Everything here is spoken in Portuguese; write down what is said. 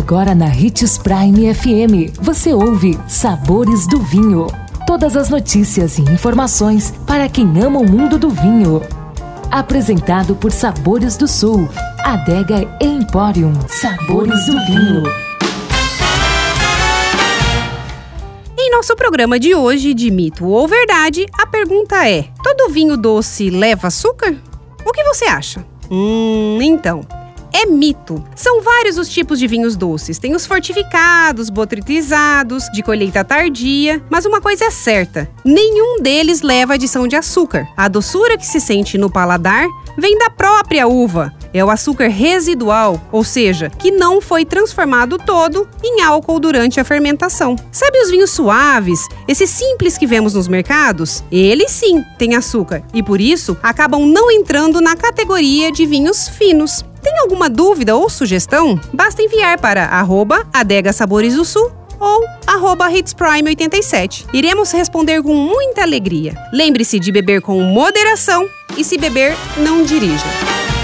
Agora na Ritz Prime FM, você ouve Sabores do Vinho. Todas as notícias e informações para quem ama o mundo do vinho. Apresentado por Sabores do Sul, Adega Emporium. Sabores do Vinho. Em nosso programa de hoje, de mito ou verdade, a pergunta é: todo vinho doce leva açúcar? O que você acha? Hum, então é mito. São vários os tipos de vinhos doces. Tem os fortificados, botritizados, de colheita tardia, mas uma coisa é certa: nenhum deles leva adição de açúcar. A doçura que se sente no paladar vem da própria uva. É o açúcar residual, ou seja, que não foi transformado todo em álcool durante a fermentação. Sabe os vinhos suaves, esses simples que vemos nos mercados? Eles sim têm açúcar e por isso acabam não entrando na categoria de vinhos finos. Tem alguma dúvida ou sugestão? Basta enviar para arroba Adega Sabores do Sul ou arroba HitsPrime87. Iremos responder com muita alegria. Lembre-se de beber com moderação e se beber, não dirija.